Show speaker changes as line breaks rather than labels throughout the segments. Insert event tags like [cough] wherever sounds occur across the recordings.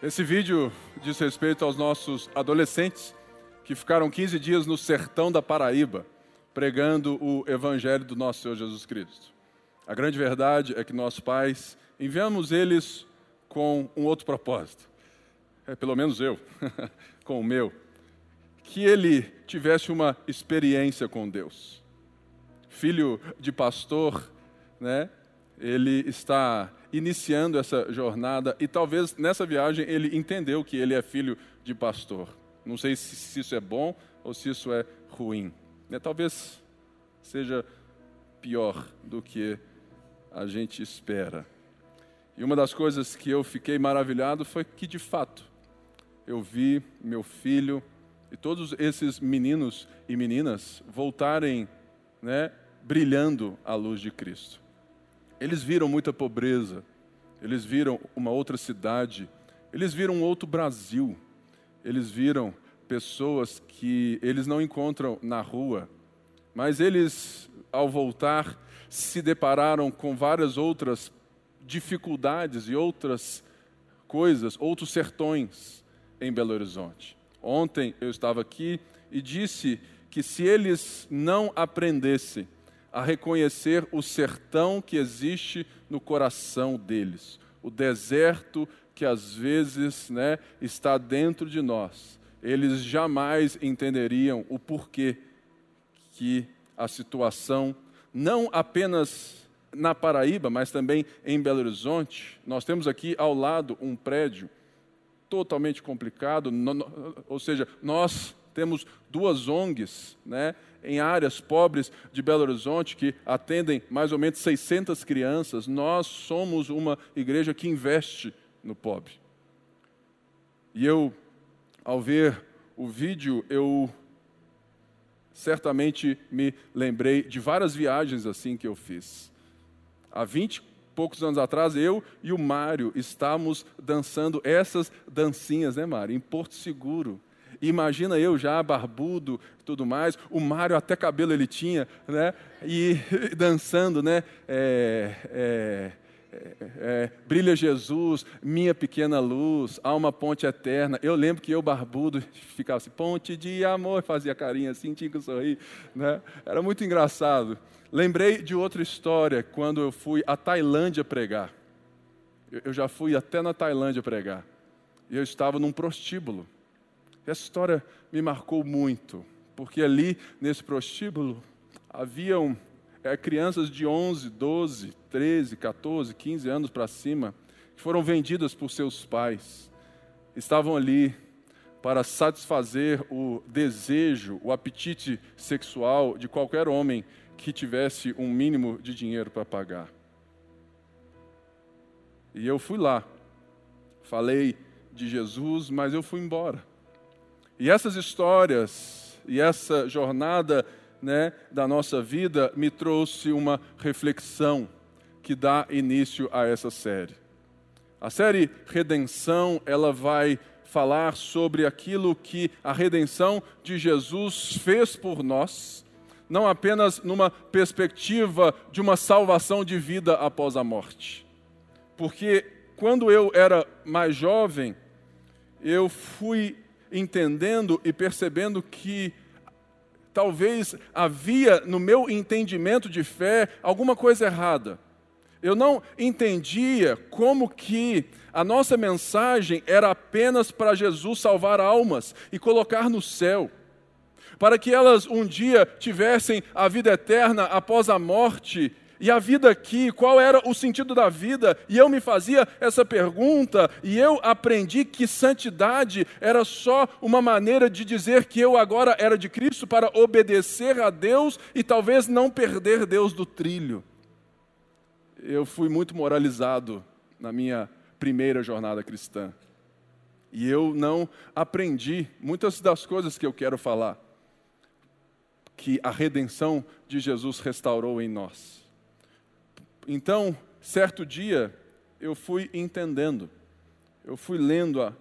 Esse vídeo diz respeito aos nossos adolescentes que ficaram 15 dias no sertão da Paraíba pregando o evangelho do nosso Senhor Jesus Cristo. A grande verdade é que nós pais enviamos eles com um outro propósito. É pelo menos eu, [laughs] com o meu, que ele tivesse uma experiência com Deus. Filho de pastor, né? Ele está iniciando essa jornada e talvez nessa viagem ele entendeu que ele é filho de pastor. Não sei se, se isso é bom ou se isso é ruim. Né? Talvez seja pior do que a gente espera. E uma das coisas que eu fiquei maravilhado foi que, de fato, eu vi meu filho e todos esses meninos e meninas voltarem né, brilhando à luz de Cristo. Eles viram muita pobreza, eles viram uma outra cidade, eles viram um outro Brasil, eles viram pessoas que eles não encontram na rua, mas eles, ao voltar, se depararam com várias outras dificuldades e outras coisas, outros sertões em Belo Horizonte. Ontem eu estava aqui e disse que se eles não aprendessem a reconhecer o sertão que existe no coração deles, o deserto que às vezes né, está dentro de nós. Eles jamais entenderiam o porquê que a situação, não apenas na Paraíba, mas também em Belo Horizonte, nós temos aqui ao lado um prédio totalmente complicado, ou seja, nós temos duas ONGs, né, em áreas pobres de Belo Horizonte, que atendem mais ou menos 600 crianças. Nós somos uma igreja que investe no pobre. E eu, ao ver o vídeo, eu certamente me lembrei de várias viagens assim que eu fiz. Há 20 e poucos anos atrás, eu e o Mário estávamos dançando essas dancinhas, né, Mário? Em Porto Seguro. Imagina eu já barbudo tudo mais, o Mário até cabelo ele tinha, né? E [laughs] dançando, né? É, é, é, é, brilha Jesus, minha pequena luz, há uma ponte eterna. Eu lembro que eu, barbudo, [laughs] ficava assim, ponte de amor, fazia carinha assim, tinha que sorrir. Né? Era muito engraçado. Lembrei de outra história, quando eu fui à Tailândia pregar. Eu já fui até na Tailândia pregar. E eu estava num prostíbulo. Essa história me marcou muito, porque ali, nesse prostíbulo, haviam é, crianças de 11, 12, 13, 14, 15 anos para cima, que foram vendidas por seus pais. Estavam ali para satisfazer o desejo, o apetite sexual de qualquer homem que tivesse um mínimo de dinheiro para pagar. E eu fui lá, falei de Jesus, mas eu fui embora. E essas histórias e essa jornada né, da nossa vida me trouxe uma reflexão que dá início a essa série. A série Redenção, ela vai falar sobre aquilo que a redenção de Jesus fez por nós, não apenas numa perspectiva de uma salvação de vida após a morte. Porque quando eu era mais jovem, eu fui entendendo e percebendo que talvez havia no meu entendimento de fé alguma coisa errada. Eu não entendia como que a nossa mensagem era apenas para Jesus salvar almas e colocar no céu, para que elas um dia tivessem a vida eterna após a morte e a vida aqui, qual era o sentido da vida? E eu me fazia essa pergunta, e eu aprendi que santidade era só uma maneira de dizer que eu agora era de Cristo para obedecer a Deus e talvez não perder Deus do trilho. Eu fui muito moralizado na minha primeira jornada cristã. E eu não aprendi muitas das coisas que eu quero falar, que a redenção de Jesus restaurou em nós. Então, certo dia, eu fui entendendo, eu fui lendo a,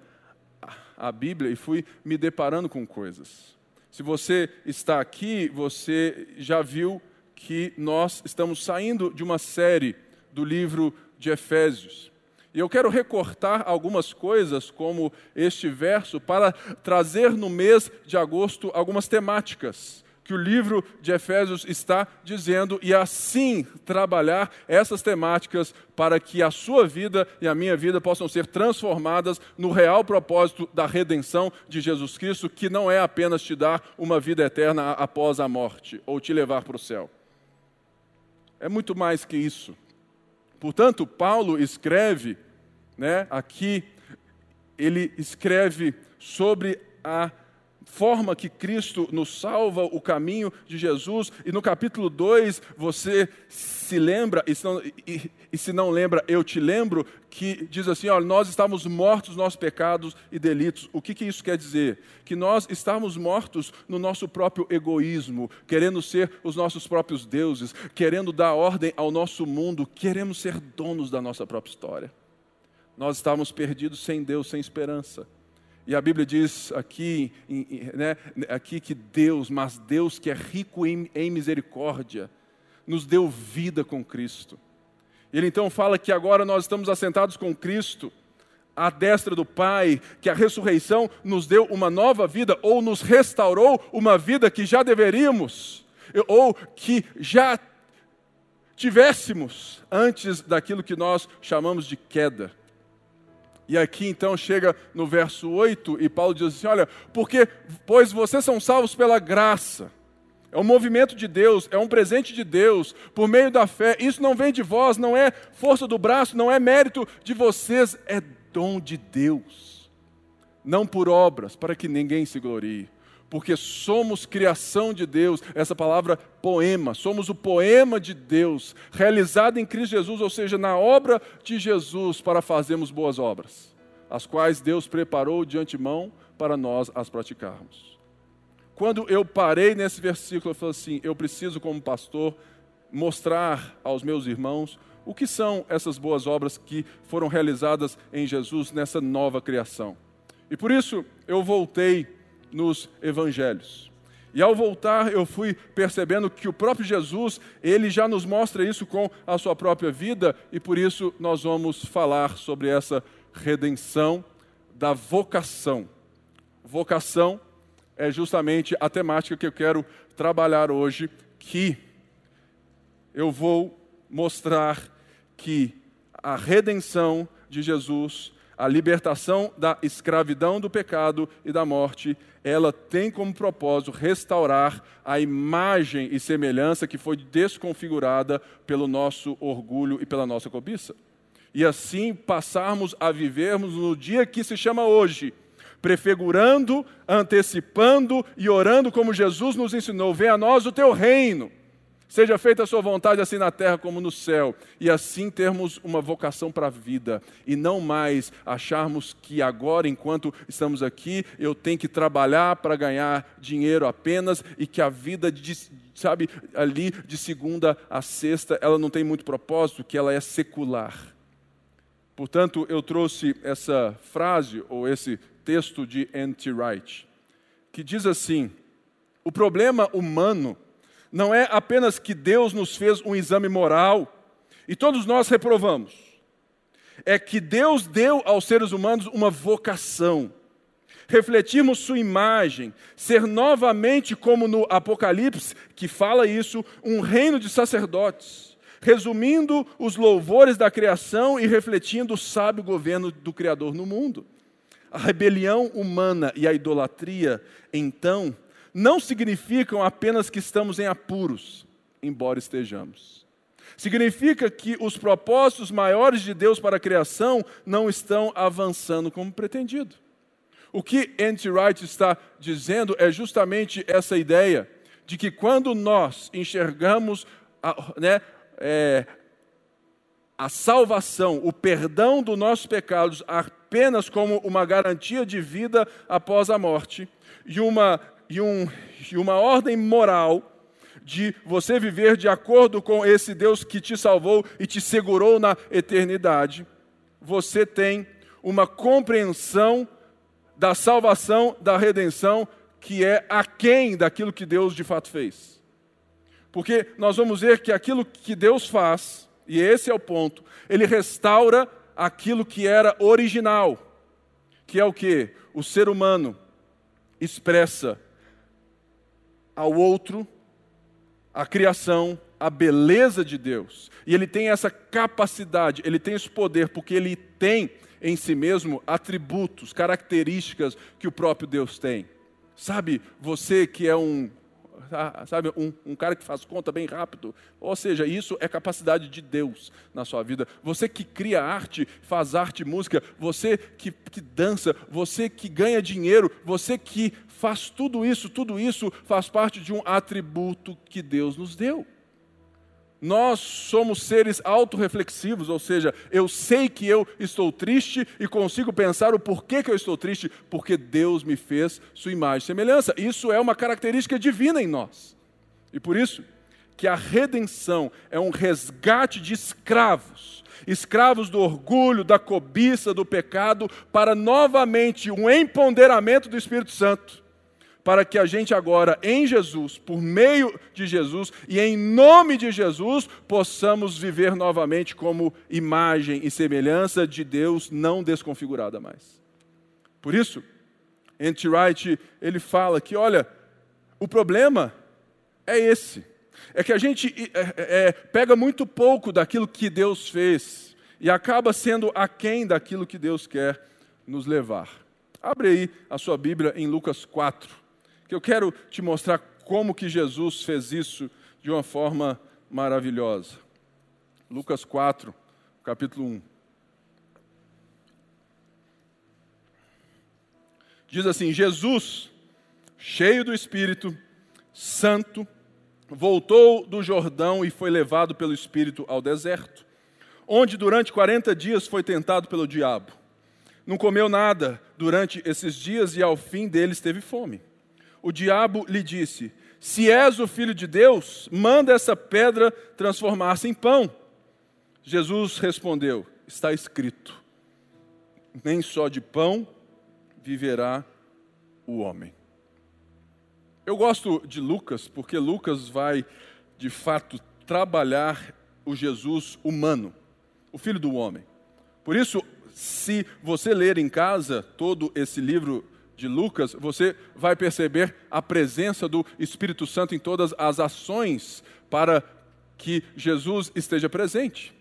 a Bíblia e fui me deparando com coisas. Se você está aqui, você já viu que nós estamos saindo de uma série do livro de Efésios. E eu quero recortar algumas coisas, como este verso, para trazer no mês de agosto algumas temáticas que o livro de Efésios está dizendo e assim trabalhar essas temáticas para que a sua vida e a minha vida possam ser transformadas no real propósito da redenção de Jesus Cristo, que não é apenas te dar uma vida eterna após a morte ou te levar para o céu. É muito mais que isso. Portanto, Paulo escreve, né, aqui, ele escreve sobre a forma que Cristo nos salva, o caminho de Jesus. E no capítulo 2, você se lembra, e se, não, e, e se não, lembra, eu te lembro, que diz assim: olha, nós estávamos mortos nos nossos pecados e delitos. O que, que isso quer dizer? Que nós estávamos mortos no nosso próprio egoísmo, querendo ser os nossos próprios deuses, querendo dar ordem ao nosso mundo, queremos ser donos da nossa própria história. Nós estávamos perdidos sem Deus, sem esperança. E a Bíblia diz aqui, né, aqui que Deus, mas Deus que é rico em, em misericórdia, nos deu vida com Cristo. Ele então fala que agora nós estamos assentados com Cristo, à destra do Pai, que a ressurreição nos deu uma nova vida, ou nos restaurou uma vida que já deveríamos, ou que já tivéssemos antes daquilo que nós chamamos de queda. E aqui então chega no verso 8 e Paulo diz assim: Olha, porque, pois vocês são salvos pela graça. É um movimento de Deus, é um presente de Deus, por meio da fé. Isso não vem de vós, não é força do braço, não é mérito de vocês, é dom de Deus. Não por obras, para que ninguém se glorie porque somos criação de Deus, essa palavra poema, somos o poema de Deus, realizado em Cristo Jesus, ou seja, na obra de Jesus, para fazermos boas obras, as quais Deus preparou de antemão para nós as praticarmos. Quando eu parei nesse versículo, eu falei assim: eu preciso, como pastor, mostrar aos meus irmãos o que são essas boas obras que foram realizadas em Jesus nessa nova criação. E por isso eu voltei nos evangelhos. E ao voltar, eu fui percebendo que o próprio Jesus, ele já nos mostra isso com a sua própria vida, e por isso nós vamos falar sobre essa redenção da vocação. Vocação é justamente a temática que eu quero trabalhar hoje, que eu vou mostrar que a redenção de Jesus a libertação da escravidão do pecado e da morte, ela tem como propósito restaurar a imagem e semelhança que foi desconfigurada pelo nosso orgulho e pela nossa cobiça. E assim passarmos a vivermos no dia que se chama hoje, prefigurando, antecipando e orando como Jesus nos ensinou: venha a nós o teu reino. Seja feita a sua vontade, assim na terra como no céu, e assim termos uma vocação para a vida, e não mais acharmos que agora, enquanto estamos aqui, eu tenho que trabalhar para ganhar dinheiro apenas, e que a vida, de, sabe, ali de segunda a sexta, ela não tem muito propósito, que ela é secular. Portanto, eu trouxe essa frase, ou esse texto de N.T. Wright, que diz assim: o problema humano não é apenas que Deus nos fez um exame moral e todos nós reprovamos. É que Deus deu aos seres humanos uma vocação. Refletirmos sua imagem, ser novamente, como no Apocalipse, que fala isso, um reino de sacerdotes, resumindo os louvores da criação e refletindo o sábio governo do Criador no mundo. A rebelião humana e a idolatria, então, não significam apenas que estamos em apuros, embora estejamos. Significa que os propósitos maiores de Deus para a criação não estão avançando como pretendido. O que N.T. Wright está dizendo é justamente essa ideia de que quando nós enxergamos a, né, é, a salvação, o perdão dos nossos pecados apenas como uma garantia de vida após a morte e uma e, um, e uma ordem moral de você viver de acordo com esse Deus que te salvou e te segurou na eternidade, você tem uma compreensão da salvação, da redenção, que é aquém daquilo que Deus de fato fez. Porque nós vamos ver que aquilo que Deus faz, e esse é o ponto, ele restaura aquilo que era original, que é o que? O ser humano expressa ao outro a criação, a beleza de Deus. E ele tem essa capacidade, ele tem esse poder, porque ele tem em si mesmo atributos, características que o próprio Deus tem. Sabe, você que é um sabe, um, um, cara que faz conta bem rápido. Ou seja, isso é capacidade de Deus na sua vida. Você que cria arte, faz arte, música, você que, que dança, você que ganha dinheiro, você que faz tudo isso, tudo isso faz parte de um atributo que Deus nos deu. Nós somos seres autorreflexivos, ou seja, eu sei que eu estou triste e consigo pensar o porquê que eu estou triste, porque Deus me fez sua imagem e semelhança. Isso é uma característica divina em nós. E por isso que a redenção é um resgate de escravos, escravos do orgulho, da cobiça, do pecado, para novamente um empoderamento do Espírito Santo para que a gente agora, em Jesus, por meio de Jesus e em nome de Jesus, possamos viver novamente como imagem e semelhança de Deus não desconfigurada mais. Por isso, N.T. Wright, ele fala que, olha, o problema é esse. É que a gente é, é, é, pega muito pouco daquilo que Deus fez e acaba sendo aquém daquilo que Deus quer nos levar. Abre aí a sua Bíblia em Lucas 4 que eu quero te mostrar como que Jesus fez isso de uma forma maravilhosa. Lucas 4, capítulo 1. Diz assim: Jesus, cheio do Espírito Santo, voltou do Jordão e foi levado pelo Espírito ao deserto, onde durante 40 dias foi tentado pelo diabo. Não comeu nada durante esses dias e ao fim deles teve fome o diabo lhe disse: Se és o filho de Deus, manda essa pedra transformar-se em pão. Jesus respondeu: Está escrito: Nem só de pão viverá o homem. Eu gosto de Lucas porque Lucas vai, de fato, trabalhar o Jesus humano, o filho do homem. Por isso, se você ler em casa todo esse livro de Lucas, você vai perceber a presença do Espírito Santo em todas as ações para que Jesus esteja presente.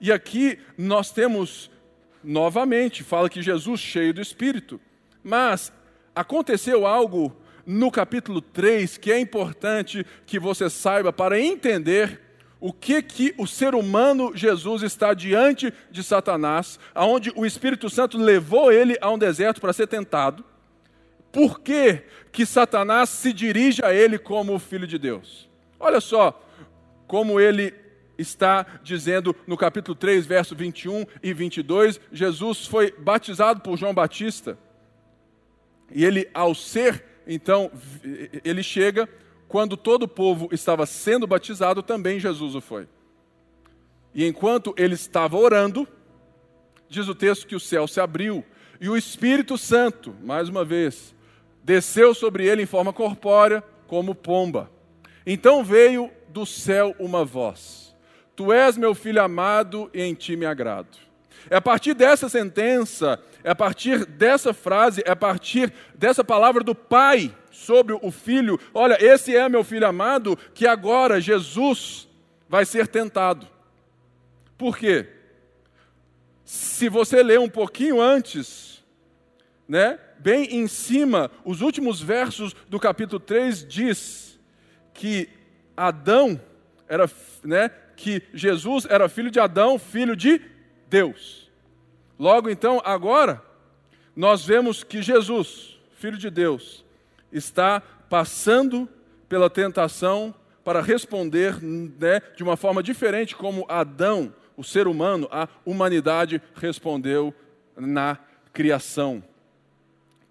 E aqui nós temos novamente, fala que Jesus cheio do Espírito. Mas aconteceu algo no capítulo 3 que é importante que você saiba para entender o que que o ser humano Jesus está diante de Satanás, aonde o Espírito Santo levou ele a um deserto para ser tentado por que, que Satanás se dirige a ele como o filho de Deus. Olha só como ele está dizendo no capítulo 3, verso 21 e 22, Jesus foi batizado por João Batista. E ele, ao ser, então, ele chega, quando todo o povo estava sendo batizado, também Jesus o foi. E enquanto ele estava orando, diz o texto que o céu se abriu e o Espírito Santo, mais uma vez, desceu sobre ele em forma corpórea, como pomba. Então veio do céu uma voz: Tu és meu filho amado e em ti me agrado. É a partir dessa sentença, é a partir dessa frase, é a partir dessa palavra do Pai sobre o filho: Olha, esse é meu filho amado, que agora Jesus vai ser tentado. Por quê? Se você ler um pouquinho antes, né? bem em cima, os últimos versos do capítulo 3 diz que Adão era, né, que Jesus era filho de Adão, filho de Deus. Logo então, agora, nós vemos que Jesus, filho de Deus, está passando pela tentação para responder né, de uma forma diferente como Adão, o ser humano, a humanidade respondeu na criação.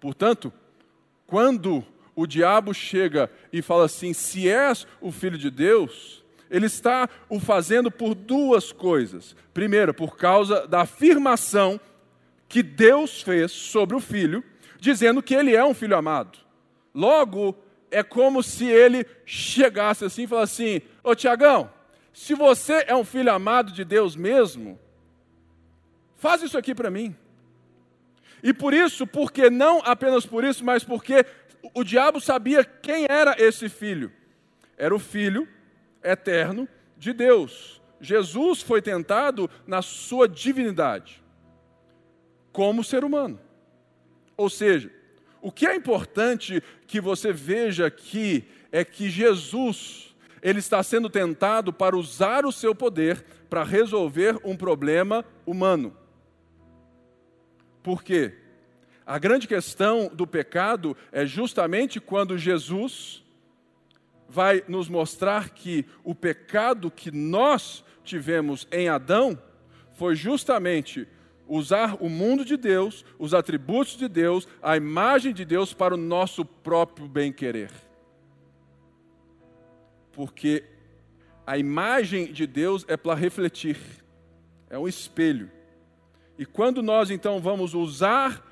Portanto, quando o diabo chega e fala assim: se és o filho de Deus, ele está o fazendo por duas coisas. Primeiro, por causa da afirmação que Deus fez sobre o filho, dizendo que ele é um filho amado. Logo, é como se ele chegasse assim e falasse assim: Ô Tiagão, se você é um filho amado de Deus mesmo, Faz isso aqui para mim. E por isso, porque não apenas por isso, mas porque o diabo sabia quem era esse filho. Era o filho eterno de Deus. Jesus foi tentado na sua divindade, como ser humano. Ou seja, o que é importante que você veja aqui é que Jesus, ele está sendo tentado para usar o seu poder para resolver um problema humano. Por quê? A grande questão do pecado é justamente quando Jesus vai nos mostrar que o pecado que nós tivemos em Adão foi justamente usar o mundo de Deus, os atributos de Deus, a imagem de Deus para o nosso próprio bem-querer. Porque a imagem de Deus é para refletir, é um espelho. E quando nós então vamos usar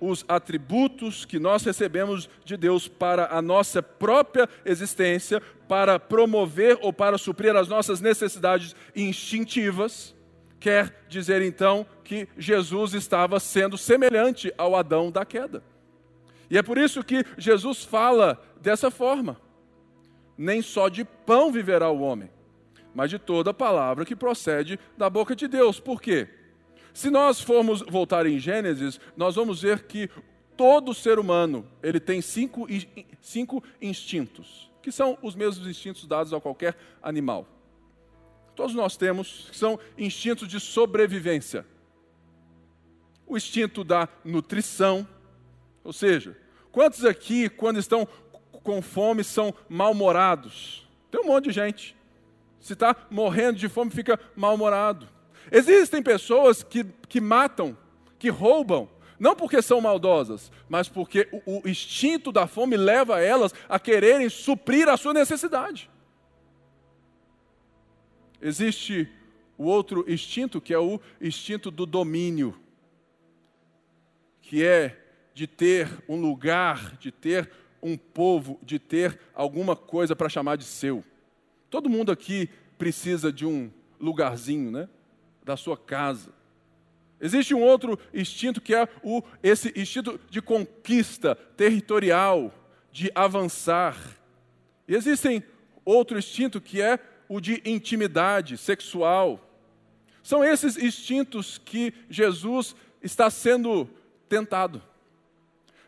os atributos que nós recebemos de Deus para a nossa própria existência, para promover ou para suprir as nossas necessidades instintivas, quer dizer então que Jesus estava sendo semelhante ao Adão da queda. E é por isso que Jesus fala dessa forma: nem só de pão viverá o homem, mas de toda palavra que procede da boca de Deus. Por quê? Se nós formos voltar em Gênesis, nós vamos ver que todo ser humano ele tem cinco, cinco instintos, que são os mesmos instintos dados a qualquer animal. Todos nós temos, que são instintos de sobrevivência. O instinto da nutrição, ou seja, quantos aqui, quando estão com fome, são mal-humorados? Tem um monte de gente. Se está morrendo de fome, fica mal-humorado. Existem pessoas que, que matam, que roubam, não porque são maldosas, mas porque o, o instinto da fome leva elas a quererem suprir a sua necessidade. Existe o outro instinto, que é o instinto do domínio, que é de ter um lugar, de ter um povo, de ter alguma coisa para chamar de seu. Todo mundo aqui precisa de um lugarzinho, né? Da sua casa. Existe um outro instinto que é o, esse instinto de conquista territorial, de avançar. E existem outro instinto que é o de intimidade sexual. São esses instintos que Jesus está sendo tentado.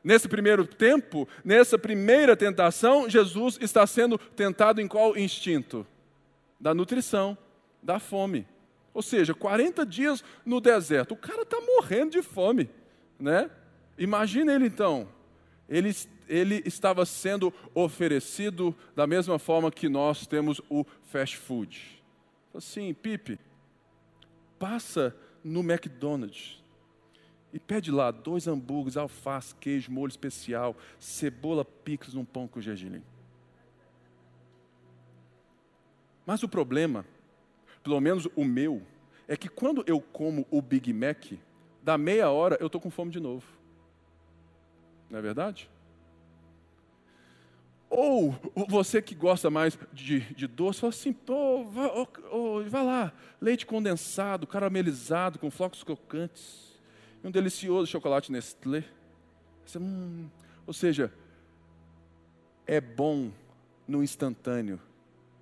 Nesse primeiro tempo, nessa primeira tentação, Jesus está sendo tentado em qual instinto? Da nutrição, da fome. Ou seja, 40 dias no deserto. O cara está morrendo de fome, né? Imagina ele então. Ele, ele estava sendo oferecido da mesma forma que nós temos o fast food. Assim, Pipe, passa no McDonald's e pede lá dois hambúrgueres, alface, queijo, molho especial, cebola picles num pão com gergelim. Mas o problema pelo menos o meu, é que quando eu como o Big Mac, da meia hora eu estou com fome de novo. Não é verdade? Ou você que gosta mais de, de doce, fala assim, oh, vai, oh, oh, vai lá, leite condensado, caramelizado, com flocos crocantes, e um delicioso chocolate Nestlé. Você, hum, ou seja, é bom no instantâneo,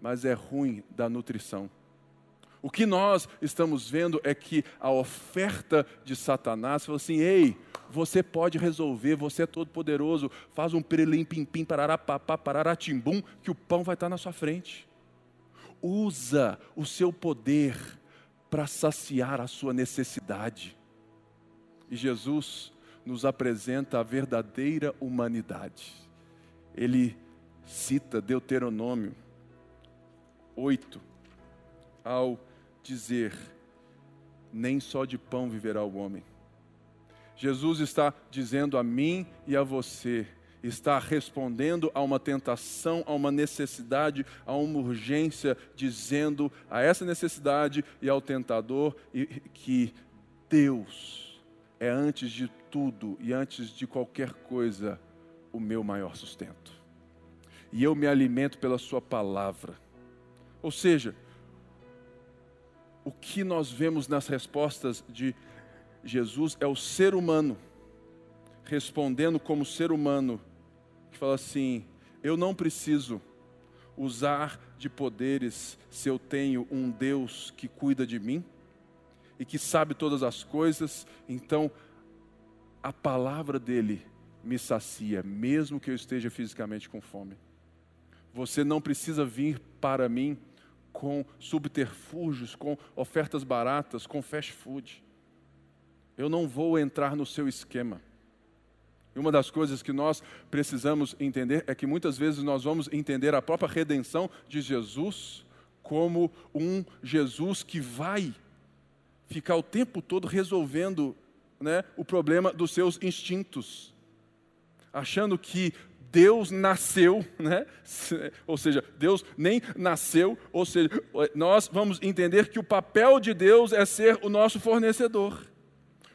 mas é ruim da nutrição. O que nós estamos vendo é que a oferta de Satanás falou assim: ei, você pode resolver, você é todo poderoso, faz um perelim pim pim parará papá parará timbum, que o pão vai estar na sua frente. Usa o seu poder para saciar a sua necessidade. E Jesus nos apresenta a verdadeira humanidade. Ele cita Deuteronômio 8 ao dizer: nem só de pão viverá o homem. Jesus está dizendo a mim e a você, está respondendo a uma tentação, a uma necessidade, a uma urgência, dizendo a essa necessidade e ao tentador que Deus é antes de tudo e antes de qualquer coisa o meu maior sustento. E eu me alimento pela Sua palavra. Ou seja, o que nós vemos nas respostas de Jesus é o ser humano, respondendo como ser humano, que fala assim: eu não preciso usar de poderes se eu tenho um Deus que cuida de mim e que sabe todas as coisas, então a palavra dele me sacia, mesmo que eu esteja fisicamente com fome. Você não precisa vir para mim com subterfúgios, com ofertas baratas, com fast food. Eu não vou entrar no seu esquema. E uma das coisas que nós precisamos entender é que muitas vezes nós vamos entender a própria redenção de Jesus como um Jesus que vai ficar o tempo todo resolvendo né, o problema dos seus instintos, achando que Deus nasceu, né? ou seja, Deus nem nasceu, ou seja, nós vamos entender que o papel de Deus é ser o nosso fornecedor,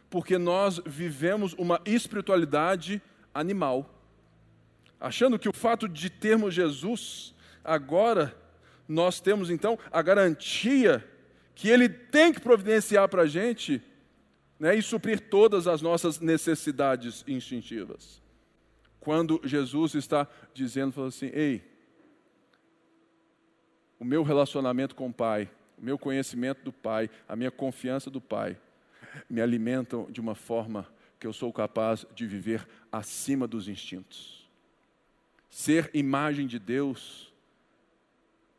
porque nós vivemos uma espiritualidade animal, achando que o fato de termos Jesus, agora nós temos então a garantia que Ele tem que providenciar para a gente né, e suprir todas as nossas necessidades instintivas quando Jesus está dizendo, fala assim, ei, o meu relacionamento com o Pai, o meu conhecimento do Pai, a minha confiança do Pai, me alimentam de uma forma que eu sou capaz de viver acima dos instintos. Ser imagem de Deus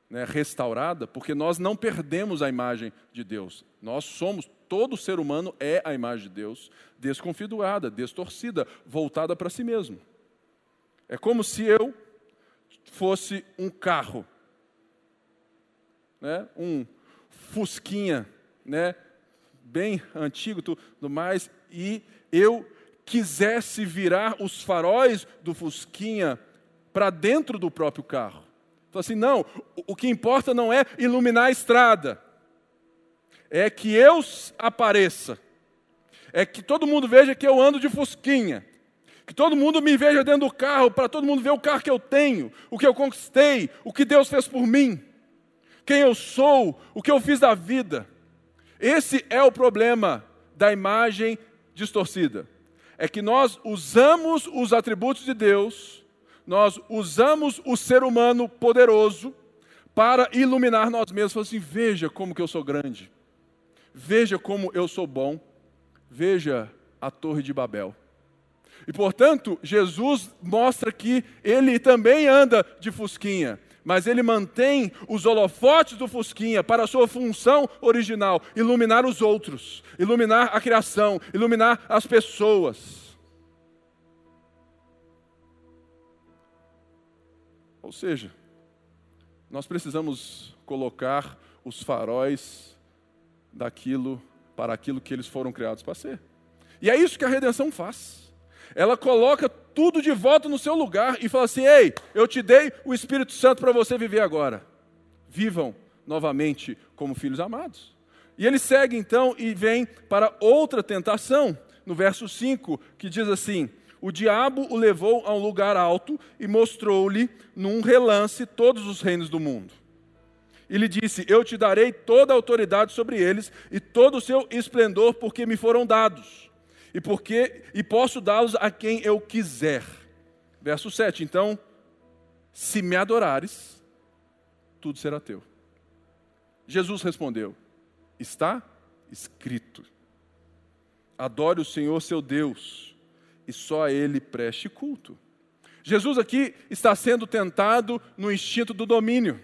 né, restaurada, porque nós não perdemos a imagem de Deus. Nós somos, todo ser humano é a imagem de Deus, desconfigurada, distorcida, voltada para si mesmo. É como se eu fosse um carro, né? um fusquinha, né? bem antigo tudo mais, e eu quisesse virar os faróis do fusquinha para dentro do próprio carro. Então assim, não, o que importa não é iluminar a estrada, é que eu apareça, é que todo mundo veja que eu ando de fusquinha, que todo mundo me veja dentro do carro, para todo mundo ver o carro que eu tenho, o que eu conquistei, o que Deus fez por mim, quem eu sou, o que eu fiz da vida. Esse é o problema da imagem distorcida. É que nós usamos os atributos de Deus, nós usamos o ser humano poderoso para iluminar nós mesmos. Falar assim: veja como que eu sou grande, veja como eu sou bom, veja a Torre de Babel. E portanto, Jesus mostra que ele também anda de fusquinha, mas ele mantém os holofotes do fusquinha para a sua função original, iluminar os outros, iluminar a criação, iluminar as pessoas. Ou seja, nós precisamos colocar os faróis daquilo para aquilo que eles foram criados para ser. E é isso que a redenção faz ela coloca tudo de volta no seu lugar e fala assim: Ei, eu te dei o Espírito Santo para você viver agora. Vivam novamente como filhos amados. E ele segue então e vem para outra tentação, no verso 5, que diz assim: O diabo o levou a um lugar alto e mostrou-lhe, num relance, todos os reinos do mundo. E lhe disse: Eu te darei toda a autoridade sobre eles e todo o seu esplendor, porque me foram dados e porque e posso dá-los a quem eu quiser. Verso 7. Então, se me adorares, tudo será teu. Jesus respondeu: Está escrito. Adore o Senhor seu Deus, e só a ele preste culto. Jesus aqui está sendo tentado no instinto do domínio.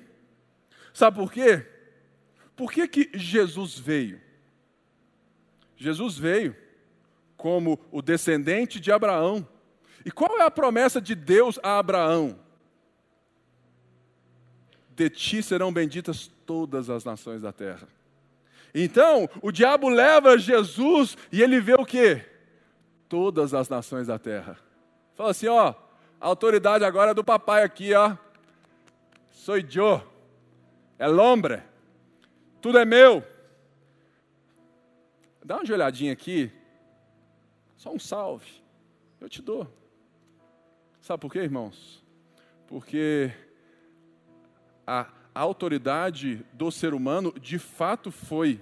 Sabe por quê? Por que, que Jesus veio? Jesus veio como o descendente de Abraão. E qual é a promessa de Deus a Abraão? De ti serão benditas todas as nações da terra. Então, o diabo leva Jesus e ele vê o que? Todas as nações da terra. Fala assim, ó, a autoridade agora é do papai aqui, ó. Sou eu. É hombre. Tudo é meu. Dá uma olhadinha aqui só um salve. Eu te dou. Sabe por quê, irmãos? Porque a, autoridade do ser humano de fato foi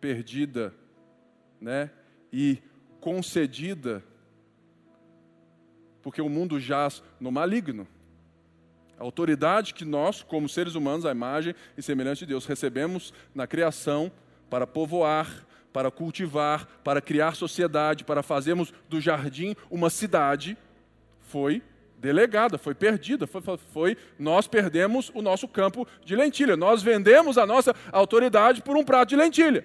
perdida, né? e concedida, porque o mundo jaz no maligno. A autoridade que nós, como seres humanos, à imagem e semelhança de Deus, recebemos na criação para povoar, para cultivar, para criar sociedade, para fazermos do jardim uma cidade, foi delegada, foi perdida, foi, foi, nós perdemos o nosso campo de lentilha, nós vendemos a nossa autoridade por um prato de lentilha.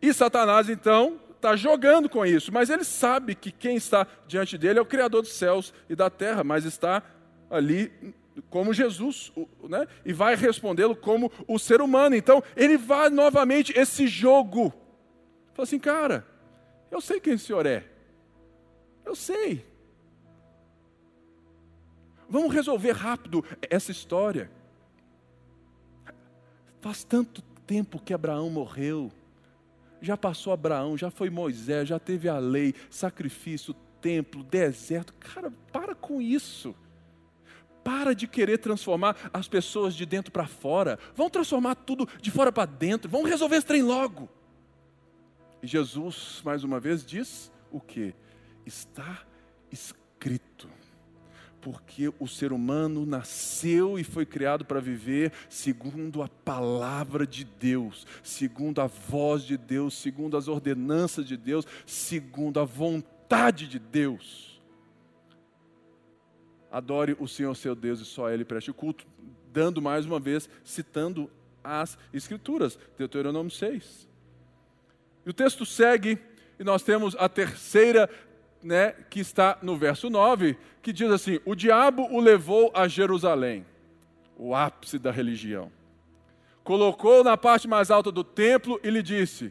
E Satanás então está jogando com isso, mas ele sabe que quem está diante dele é o Criador dos céus e da terra, mas está ali como Jesus, né? e vai respondê-lo como o ser humano. Então, ele vai novamente esse jogo. Fala assim, cara, eu sei quem o senhor é. Eu sei. Vamos resolver rápido essa história. Faz tanto tempo que Abraão morreu. Já passou Abraão, já foi Moisés, já teve a lei, sacrifício, templo, deserto. Cara, para com isso. Para de querer transformar as pessoas de dentro para fora. Vão transformar tudo de fora para dentro. Vamos resolver esse trem logo. E Jesus, mais uma vez, diz o que? Está escrito porque o ser humano nasceu e foi criado para viver segundo a palavra de Deus, segundo a voz de Deus, segundo as ordenanças de Deus, segundo a vontade de Deus. Adore o Senhor seu Deus e só a Ele preste culto, dando mais uma vez, citando as Escrituras, Deuteronômio 6. E o texto segue, e nós temos a terceira né, que está no verso 9, que diz assim: O diabo o levou a Jerusalém, o ápice da religião. Colocou na parte mais alta do templo e lhe disse: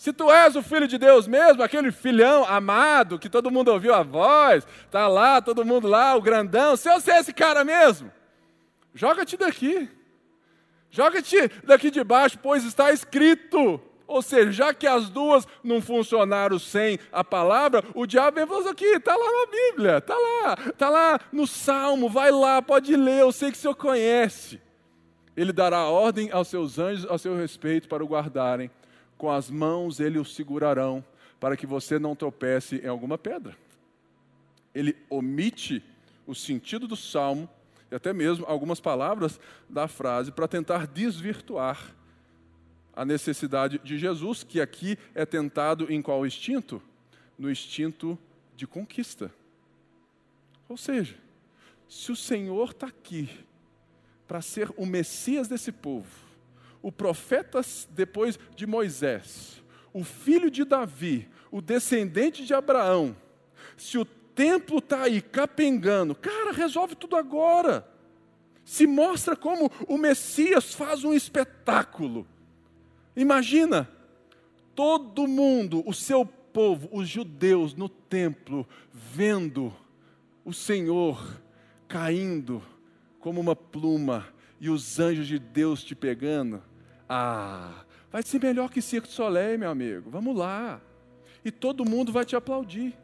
Se tu és o filho de Deus mesmo, aquele filhão amado que todo mundo ouviu a voz, tá lá, todo mundo lá, o grandão, se você é esse cara mesmo, joga-te daqui. Joga-te daqui de baixo, pois está escrito: ou seja, já que as duas não funcionaram sem a palavra, o diabo vem falando aqui, está lá na Bíblia, está lá, está lá no Salmo, vai lá, pode ler, eu sei que o senhor conhece. Ele dará ordem aos seus anjos a seu respeito para o guardarem, com as mãos ele o segurarão, para que você não tropece em alguma pedra. Ele omite o sentido do salmo e até mesmo algumas palavras da frase para tentar desvirtuar a necessidade de Jesus, que aqui é tentado em qual instinto? No instinto de conquista. Ou seja, se o Senhor está aqui para ser o Messias desse povo, o profeta depois de Moisés, o filho de Davi, o descendente de Abraão, se o templo está aí capengando, cara, resolve tudo agora. Se mostra como o Messias faz um espetáculo Imagina todo mundo, o seu povo, os judeus no templo, vendo o Senhor caindo como uma pluma e os anjos de Deus te pegando. Ah, vai ser melhor que Circo de Soleil, meu amigo. Vamos lá. E todo mundo vai te aplaudir.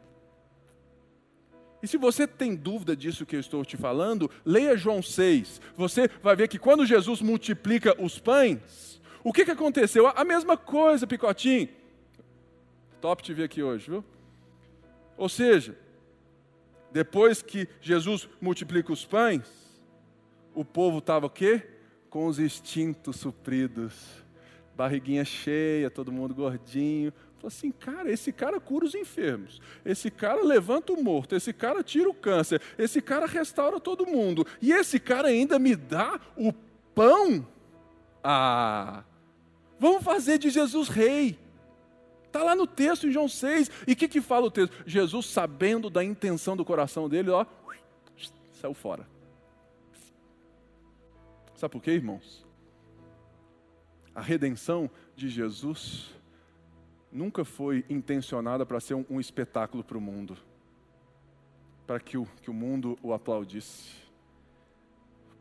E se você tem dúvida disso que eu estou te falando, leia João 6. Você vai ver que quando Jesus multiplica os pães, o que, que aconteceu? A mesma coisa, Picotinho. Top te ver aqui hoje, viu? Ou seja, depois que Jesus multiplica os pães, o povo estava o quê? Com os instintos supridos. Barriguinha cheia, todo mundo gordinho. Falou assim, cara, esse cara cura os enfermos, esse cara levanta o morto, esse cara tira o câncer, esse cara restaura todo mundo, e esse cara ainda me dá o pão. Ah, Vamos fazer de Jesus rei. Está lá no texto em João 6. E o que, que fala o texto? Jesus, sabendo da intenção do coração dele, ó, saiu fora. Sabe por quê, irmãos? A redenção de Jesus nunca foi intencionada para ser um, um espetáculo para o mundo, para que o, que o mundo o aplaudisse.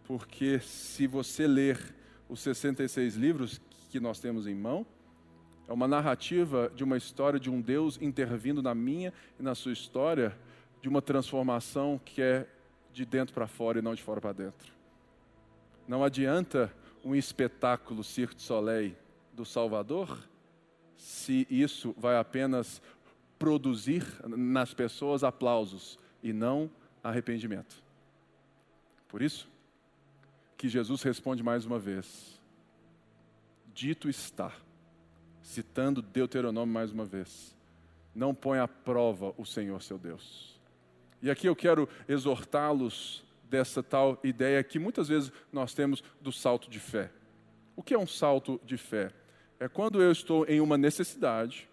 Porque se você ler os 66 livros, que nós temos em mão. É uma narrativa de uma história de um Deus intervindo na minha e na sua história, de uma transformação que é de dentro para fora e não de fora para dentro. Não adianta um espetáculo Cirque du Soleil do Salvador se isso vai apenas produzir nas pessoas aplausos e não arrependimento. Por isso que Jesus responde mais uma vez: Dito está, citando Deuteronômio mais uma vez, não põe à prova o Senhor seu Deus. E aqui eu quero exortá-los dessa tal ideia que muitas vezes nós temos do salto de fé. O que é um salto de fé? É quando eu estou em uma necessidade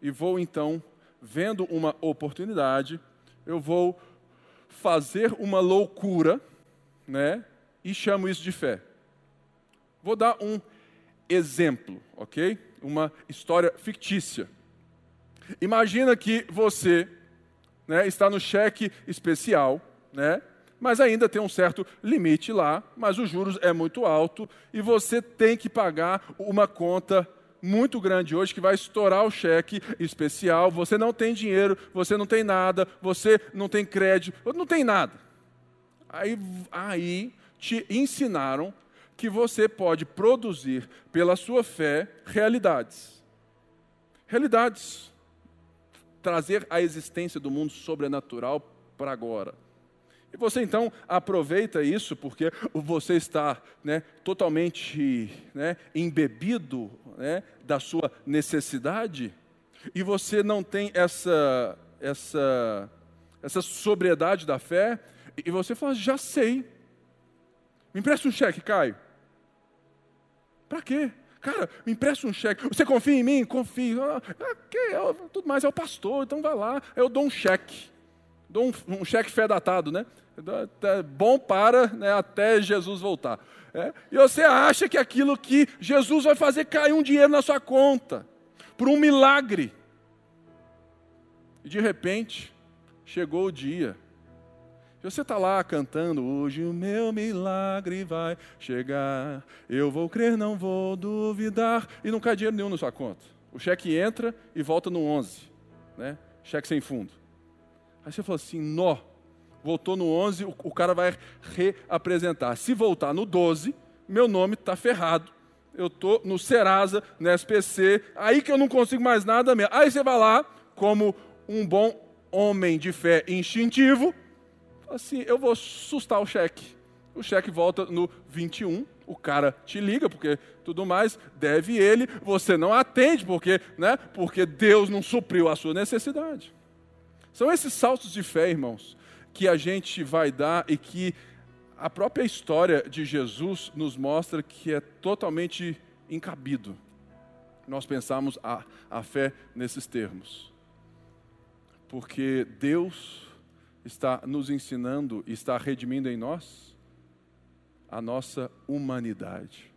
e vou então, vendo uma oportunidade, eu vou fazer uma loucura, né? E chamo isso de fé. Vou dar um exemplo, ok? Uma história fictícia. Imagina que você né, está no cheque especial, né? Mas ainda tem um certo limite lá, mas os juros é muito alto e você tem que pagar uma conta muito grande hoje que vai estourar o cheque especial. Você não tem dinheiro, você não tem nada, você não tem crédito, não tem nada. Aí, aí te ensinaram que você pode produzir pela sua fé realidades. Realidades. Trazer a existência do mundo sobrenatural para agora. Você então aproveita isso porque você está né, totalmente né, embebido né, da sua necessidade e você não tem essa, essa, essa sobriedade da fé e você fala, já sei. Me empresta um cheque, Caio. Para quê? Cara, me empresta um cheque. Você confia em mim? Confio. Ah, tudo mais é o pastor, então vai lá. Eu dou um cheque. Dou um, um cheque fé datado, né? É bom para né, até Jesus voltar. É? E você acha que aquilo que Jesus vai fazer cair um dinheiro na sua conta, por um milagre. E de repente, chegou o dia. Você está lá cantando, hoje o meu milagre vai chegar. Eu vou crer, não vou duvidar. E não cai dinheiro nenhum na sua conta. O cheque entra e volta no 11. Né? Cheque sem fundo. Aí você falou assim: nó, voltou no 11, o, o cara vai reapresentar. Se voltar no 12, meu nome está ferrado. Eu estou no Serasa, no SPC, aí que eu não consigo mais nada mesmo. Aí você vai lá, como um bom homem de fé instintivo, assim, eu vou sustar o cheque. O cheque volta no 21, o cara te liga, porque tudo mais deve ele, você não atende, porque, né, porque Deus não supriu a sua necessidade. São esses saltos de fé, irmãos, que a gente vai dar e que a própria história de Jesus nos mostra que é totalmente incabido nós pensarmos a, a fé nesses termos. Porque Deus está nos ensinando está redimindo em nós a nossa humanidade.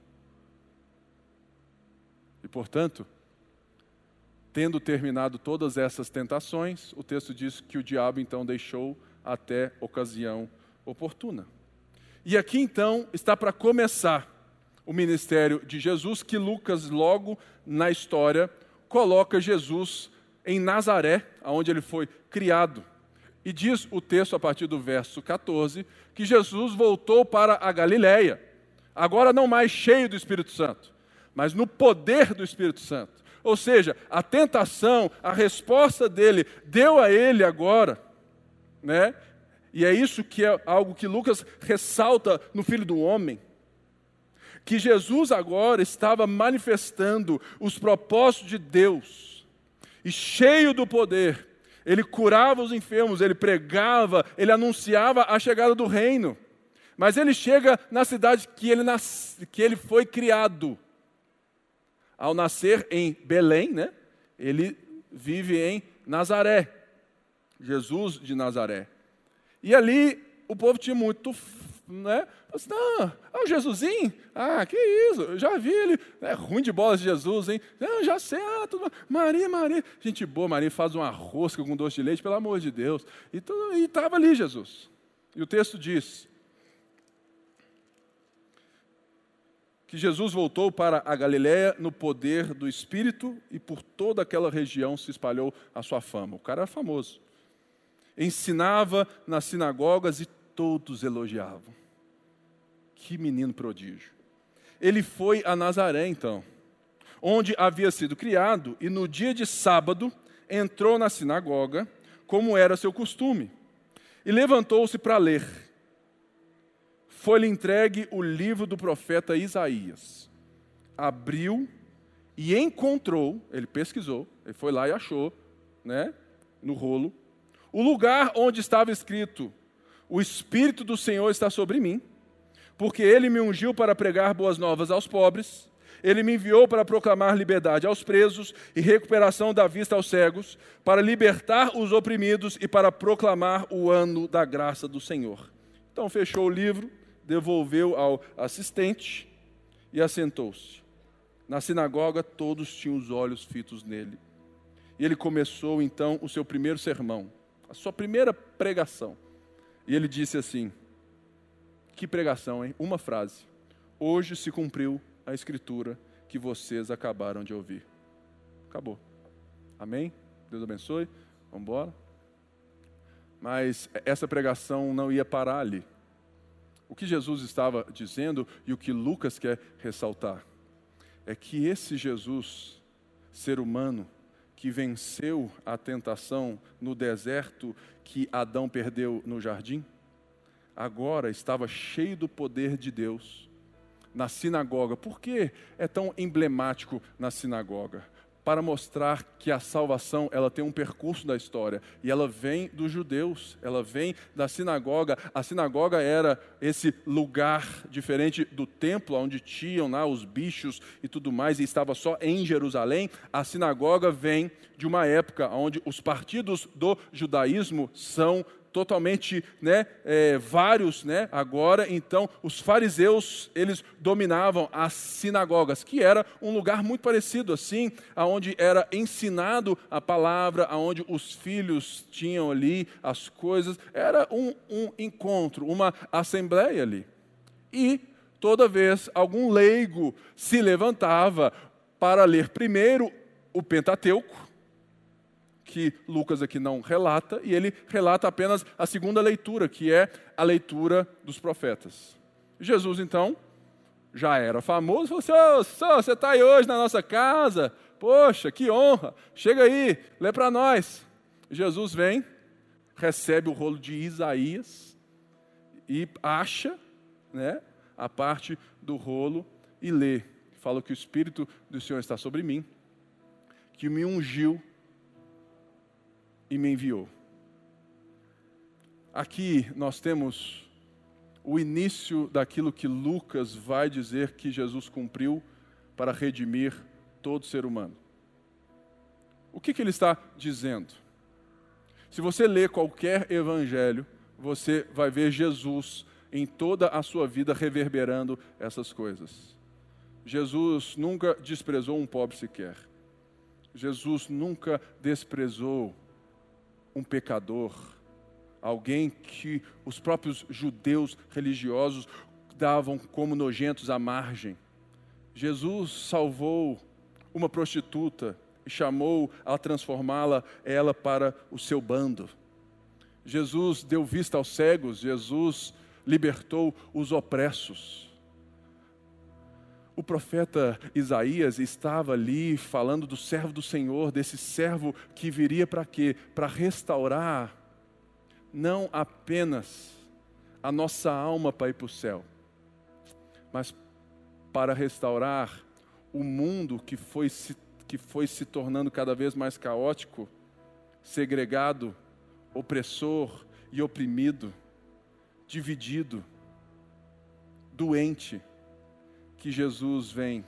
E, portanto, Tendo terminado todas essas tentações, o texto diz que o diabo então deixou até ocasião oportuna. E aqui então está para começar o ministério de Jesus, que Lucas, logo na história, coloca Jesus em Nazaré, onde ele foi criado. E diz o texto a partir do verso 14 que Jesus voltou para a Galiléia, agora não mais cheio do Espírito Santo, mas no poder do Espírito Santo. Ou seja, a tentação, a resposta dele deu a ele agora, né? E é isso que é algo que Lucas ressalta no Filho do Homem. Que Jesus agora estava manifestando os propósitos de Deus, e cheio do poder, ele curava os enfermos, ele pregava, ele anunciava a chegada do reino. Mas ele chega na cidade que ele, nas... que ele foi criado ao nascer em Belém, né, ele vive em Nazaré, Jesus de Nazaré. E ali o povo tinha muito, né? Assim, não, é o Jesusinho? Ah, que isso, já vi ele, é ruim de bola de Jesus, hein? Não, já sei, ah, tudo, Maria, Maria. Gente boa, Maria faz uma rosca com doce de leite, pelo amor de Deus. E estava ali Jesus. E o texto diz: que Jesus voltou para a Galiléia no poder do Espírito e por toda aquela região se espalhou a sua fama. O cara era famoso. Ensinava nas sinagogas e todos elogiavam. Que menino prodígio. Ele foi a Nazaré então, onde havia sido criado, e no dia de sábado entrou na sinagoga, como era seu costume, e levantou-se para ler. Foi-lhe entregue o livro do profeta Isaías. Abriu e encontrou, ele pesquisou, ele foi lá e achou, né, no rolo, o lugar onde estava escrito: O Espírito do Senhor está sobre mim, porque ele me ungiu para pregar boas novas aos pobres ele me enviou para proclamar liberdade aos presos e recuperação da vista aos cegos, para libertar os oprimidos e para proclamar o ano da graça do Senhor. Então fechou o livro, devolveu ao assistente e assentou-se. Na sinagoga, todos tinham os olhos fitos nele. E ele começou então o seu primeiro sermão, a sua primeira pregação. E ele disse assim: Que pregação, hein? Uma frase. Hoje se cumpriu a escritura que vocês acabaram de ouvir. Acabou. Amém? Deus abençoe. Vamos embora. Mas essa pregação não ia parar ali. O que Jesus estava dizendo e o que Lucas quer ressaltar é que esse Jesus, ser humano, que venceu a tentação no deserto que Adão perdeu no jardim, agora estava cheio do poder de Deus na sinagoga. Por que é tão emblemático na sinagoga? Para mostrar que a salvação ela tem um percurso da história e ela vem dos judeus, ela vem da sinagoga. A sinagoga era esse lugar diferente do templo, onde tinham lá os bichos e tudo mais, e estava só em Jerusalém. A sinagoga vem de uma época onde os partidos do judaísmo são totalmente, né, é, vários, né, agora, então, os fariseus, eles dominavam as sinagogas, que era um lugar muito parecido assim, aonde era ensinado a palavra, aonde os filhos tinham ali as coisas, era um, um encontro, uma assembleia ali. E, toda vez, algum leigo se levantava para ler primeiro o Pentateuco, que Lucas aqui não relata, e ele relata apenas a segunda leitura, que é a leitura dos profetas. Jesus, então, já era famoso, falou assim: oh, você está aí hoje na nossa casa, poxa, que honra, chega aí, lê para nós. Jesus vem, recebe o rolo de Isaías e acha né, a parte do rolo e lê. Fala que o Espírito do Senhor está sobre mim, que me ungiu e me enviou. Aqui nós temos o início daquilo que Lucas vai dizer que Jesus cumpriu para redimir todo ser humano. O que, que ele está dizendo? Se você ler qualquer evangelho, você vai ver Jesus em toda a sua vida reverberando essas coisas. Jesus nunca desprezou um pobre sequer. Jesus nunca desprezou um pecador, alguém que os próprios judeus religiosos davam como nojentos à margem. Jesus salvou uma prostituta e chamou a transformá-la ela para o seu bando. Jesus deu vista aos cegos, Jesus libertou os opressos o profeta Isaías estava ali falando do servo do Senhor, desse servo que viria para quê? Para restaurar não apenas a nossa alma para ir para o céu, mas para restaurar o mundo que foi, se, que foi se tornando cada vez mais caótico, segregado, opressor e oprimido, dividido, doente que Jesus vem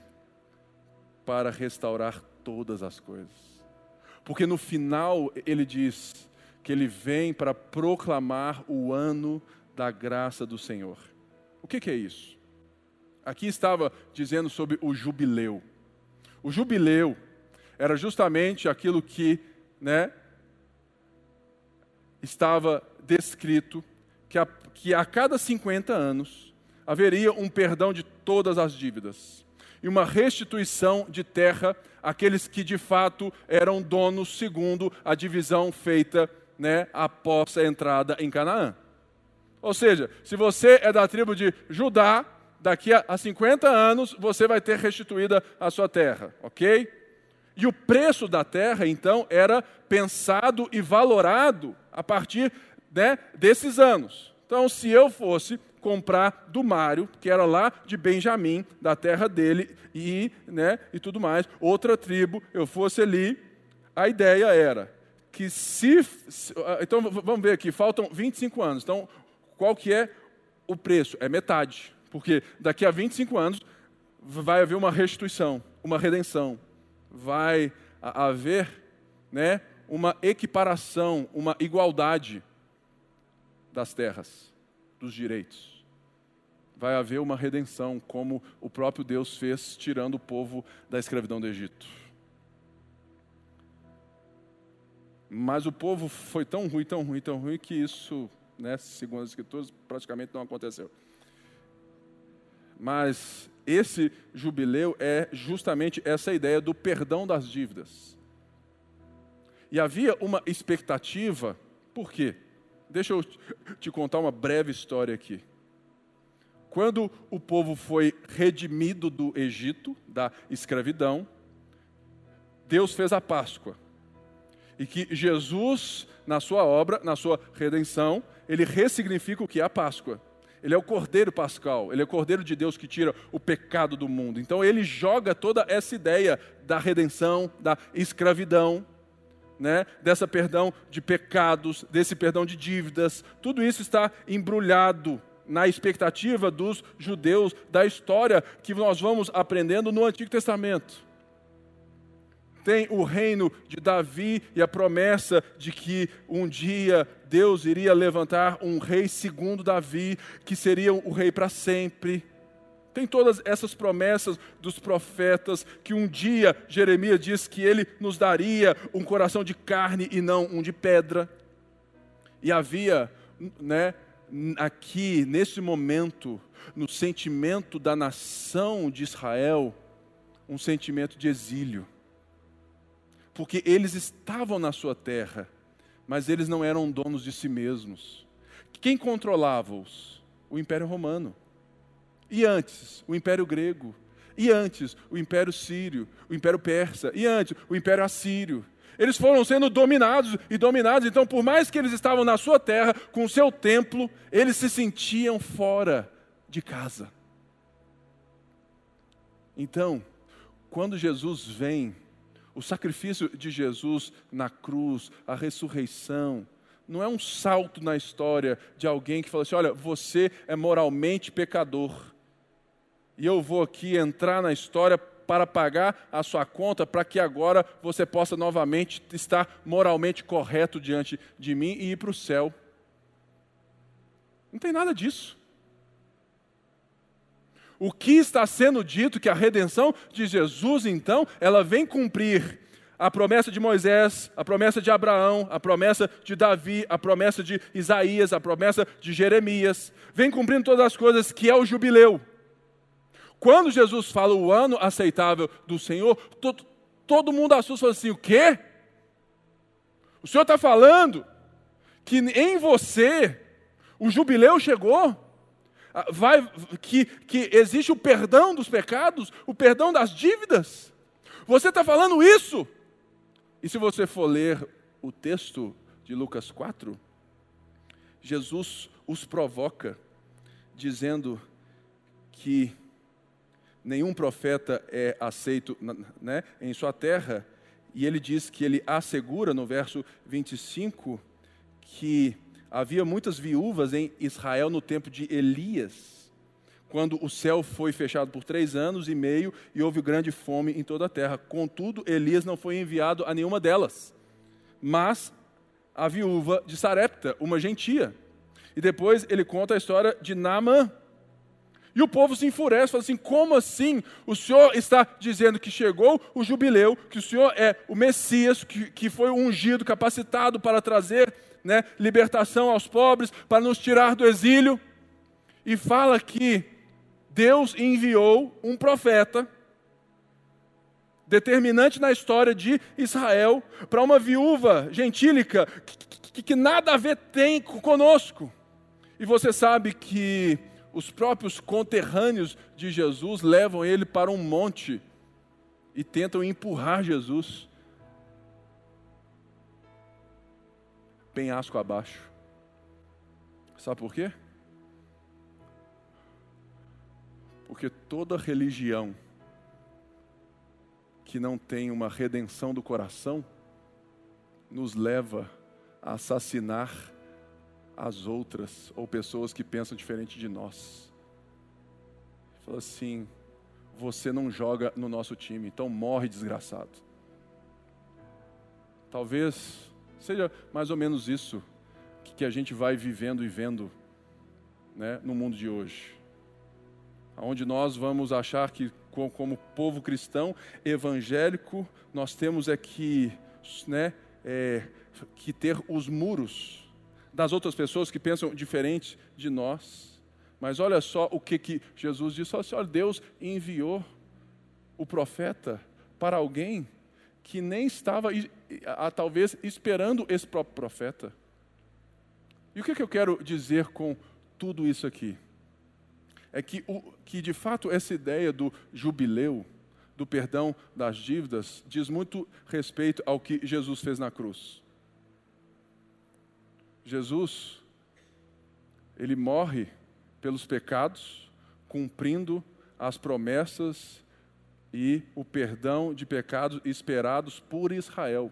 para restaurar todas as coisas. Porque no final ele diz que ele vem para proclamar o ano da graça do Senhor. O que, que é isso? Aqui estava dizendo sobre o jubileu. O jubileu era justamente aquilo que, né, estava descrito que a, que a cada 50 anos haveria um perdão de todas as dívidas e uma restituição de terra àqueles que de fato eram donos segundo a divisão feita né, após a entrada em Canaã. Ou seja, se você é da tribo de Judá, daqui a 50 anos você vai ter restituída a sua terra, ok? E o preço da terra, então, era pensado e valorado a partir né, desses anos. Então, se eu fosse comprar do Mário, que era lá de Benjamim, da terra dele, e, né, e tudo mais, outra tribo, eu fosse ali, a ideia era que se. Então, vamos ver aqui, faltam 25 anos. Então, qual que é o preço? É metade. Porque daqui a 25 anos vai haver uma restituição, uma redenção. Vai haver né, uma equiparação, uma igualdade das terras, dos direitos. Vai haver uma redenção, como o próprio Deus fez, tirando o povo da escravidão do Egito. Mas o povo foi tão ruim, tão ruim, tão ruim, que isso, né, segundo as Escrituras, praticamente não aconteceu. Mas esse jubileu é justamente essa ideia do perdão das dívidas. E havia uma expectativa, por quê? Deixa eu te contar uma breve história aqui. Quando o povo foi redimido do Egito, da escravidão, Deus fez a Páscoa. E que Jesus, na sua obra, na sua redenção, ele ressignifica o que é a Páscoa. Ele é o Cordeiro Pascal, ele é o Cordeiro de Deus que tira o pecado do mundo. Então ele joga toda essa ideia da redenção, da escravidão, né, dessa perdão de pecados, desse perdão de dívidas, tudo isso está embrulhado na expectativa dos judeus da história que nós vamos aprendendo no Antigo Testamento. Tem o reino de Davi e a promessa de que um dia Deus iria levantar um rei segundo Davi, que seria o rei para sempre. Tem todas essas promessas dos profetas que um dia Jeremias diz que ele nos daria um coração de carne e não um de pedra. E havia, né, aqui nesse momento, no sentimento da nação de Israel, um sentimento de exílio. Porque eles estavam na sua terra, mas eles não eram donos de si mesmos. Quem controlava-os? O Império Romano. E antes, o Império Grego. E antes, o Império Sírio, o Império Persa. E antes, o Império Assírio. Eles foram sendo dominados e dominados. Então, por mais que eles estavam na sua terra, com o seu templo, eles se sentiam fora de casa. Então, quando Jesus vem, o sacrifício de Jesus na cruz, a ressurreição, não é um salto na história de alguém que fala assim: olha, você é moralmente pecador e eu vou aqui entrar na história para pagar a sua conta, para que agora você possa novamente estar moralmente correto diante de mim e ir para o céu. Não tem nada disso. O que está sendo dito que a redenção de Jesus, então, ela vem cumprir a promessa de Moisés, a promessa de Abraão, a promessa de Davi, a promessa de Isaías, a promessa de Jeremias, vem cumprindo todas as coisas que é o jubileu. Quando Jesus fala o ano aceitável do Senhor, todo, todo mundo assusta fala assim: o quê? O Senhor está falando que em você o jubileu chegou? Ah, vai, que, que existe o perdão dos pecados, o perdão das dívidas? Você está falando isso? E se você for ler o texto de Lucas 4, Jesus os provoca, dizendo que nenhum profeta é aceito né, em sua terra, e ele diz que ele assegura no verso 25 que havia muitas viúvas em Israel no tempo de Elias, quando o céu foi fechado por três anos e meio e houve grande fome em toda a terra. Contudo, Elias não foi enviado a nenhuma delas, mas a viúva de Sarepta, uma gentia. E depois ele conta a história de Naamã, e o povo se enfurece, fala assim: como assim? O Senhor está dizendo que chegou o jubileu, que o Senhor é o Messias, que, que foi ungido, capacitado para trazer né, libertação aos pobres, para nos tirar do exílio. E fala que Deus enviou um profeta, determinante na história de Israel, para uma viúva gentílica que, que, que nada a ver tem conosco. E você sabe que os próprios conterrâneos de Jesus levam ele para um monte e tentam empurrar Jesus penhasco abaixo. Sabe por quê? Porque toda religião que não tem uma redenção do coração nos leva a assassinar as outras ou pessoas que pensam diferente de nós. Fala assim: você não joga no nosso time, então morre desgraçado. Talvez seja mais ou menos isso que a gente vai vivendo e vendo né, no mundo de hoje. Onde nós vamos achar que, como povo cristão evangélico, nós temos é que, né, é, que ter os muros das outras pessoas que pensam diferente de nós. Mas olha só o que, que Jesus disse: olha, Deus enviou o profeta para alguém que nem estava, talvez, esperando esse próprio profeta. E o que, que eu quero dizer com tudo isso aqui? É que, o, que, de fato, essa ideia do jubileu, do perdão das dívidas, diz muito respeito ao que Jesus fez na cruz. Jesus, ele morre pelos pecados, cumprindo as promessas e o perdão de pecados esperados por Israel.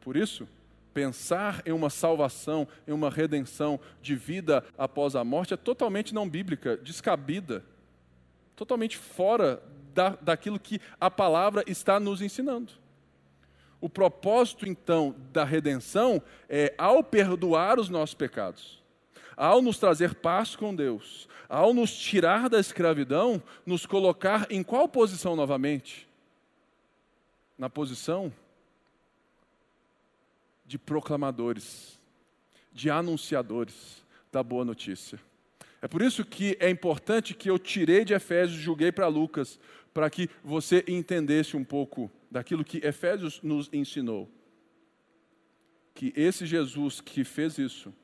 Por isso, pensar em uma salvação, em uma redenção de vida após a morte é totalmente não bíblica, descabida, totalmente fora da, daquilo que a palavra está nos ensinando. O propósito, então, da redenção é, ao perdoar os nossos pecados, ao nos trazer paz com Deus, ao nos tirar da escravidão, nos colocar em qual posição novamente? Na posição de proclamadores, de anunciadores da boa notícia. É por isso que é importante que eu tirei de Efésios e julguei para Lucas, para que você entendesse um pouco daquilo que Efésios nos ensinou. Que esse Jesus que fez isso,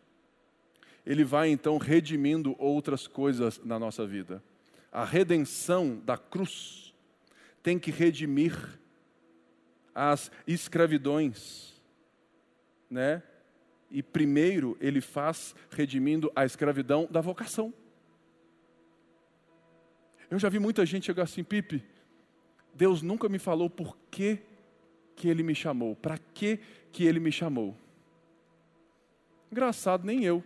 ele vai então redimindo outras coisas na nossa vida. A redenção da cruz tem que redimir as escravidões, né? E primeiro ele faz redimindo a escravidão da vocação. Eu já vi muita gente chegar assim, Pipe, Deus nunca me falou por que, que Ele me chamou, para que, que Ele me chamou. Engraçado, nem eu.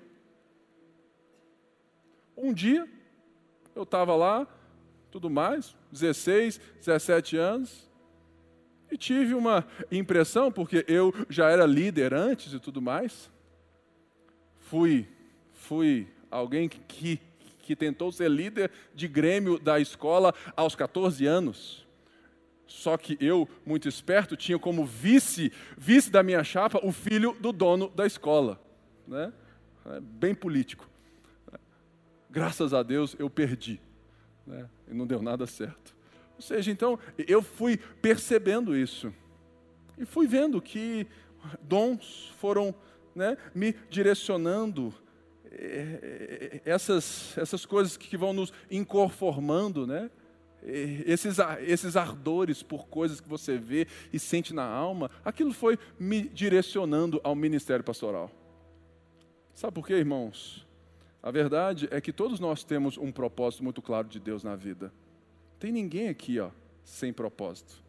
Um dia, eu estava lá, tudo mais, 16, 17 anos, e tive uma impressão, porque eu já era líder antes e tudo mais. Fui, fui alguém que, que, tentou ser líder de grêmio da escola aos 14 anos. Só que eu, muito esperto, tinha como vice, vice da minha chapa, o filho do dono da escola. Né? É bem político. Graças a Deus eu perdi. Né? E não deu nada certo. Ou seja, então, eu fui percebendo isso. E fui vendo que dons foram né, me direcionando eh, eh, essas, essas coisas que vão nos inconformando, né? Esses, esses ardores por coisas que você vê e sente na alma, aquilo foi me direcionando ao ministério pastoral. Sabe por quê, irmãos? A verdade é que todos nós temos um propósito muito claro de Deus na vida. Tem ninguém aqui, ó, sem propósito.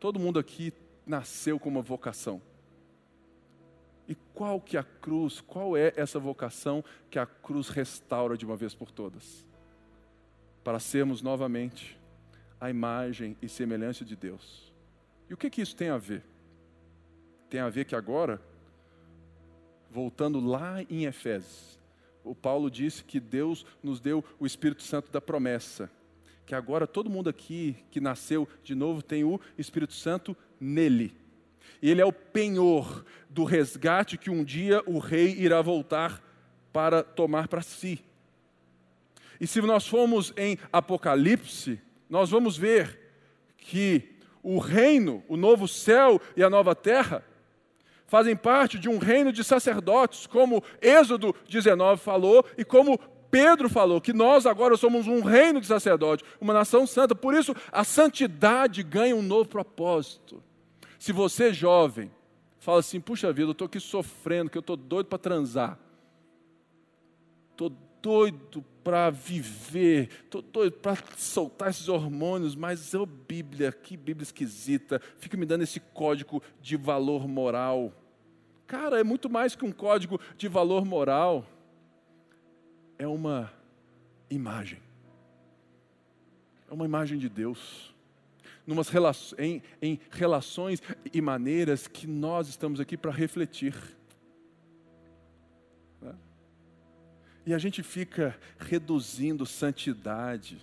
Todo mundo aqui nasceu com uma vocação. E qual que é a cruz, qual é essa vocação que a cruz restaura de uma vez por todas? Para sermos novamente a imagem e semelhança de Deus. E o que, que isso tem a ver? Tem a ver que agora, voltando lá em Efésios, o Paulo disse que Deus nos deu o Espírito Santo da promessa. Que agora todo mundo aqui que nasceu de novo tem o Espírito Santo nele. E ele é o penhor do resgate que um dia o rei irá voltar para tomar para si. E se nós formos em Apocalipse, nós vamos ver que o reino, o novo céu e a nova terra, fazem parte de um reino de sacerdotes, como Êxodo 19 falou e como Pedro falou, que nós agora somos um reino de sacerdotes, uma nação santa. Por isso, a santidade ganha um novo propósito. Se você, jovem, fala assim: puxa vida, eu estou aqui sofrendo, que eu estou doido para transar, estou doido para viver, estou doido para soltar esses hormônios, mas é Bíblia, que Bíblia esquisita, fica me dando esse código de valor moral. Cara, é muito mais que um código de valor moral, é uma imagem, é uma imagem de Deus. Em, em relações e maneiras que nós estamos aqui para refletir. E a gente fica reduzindo santidade,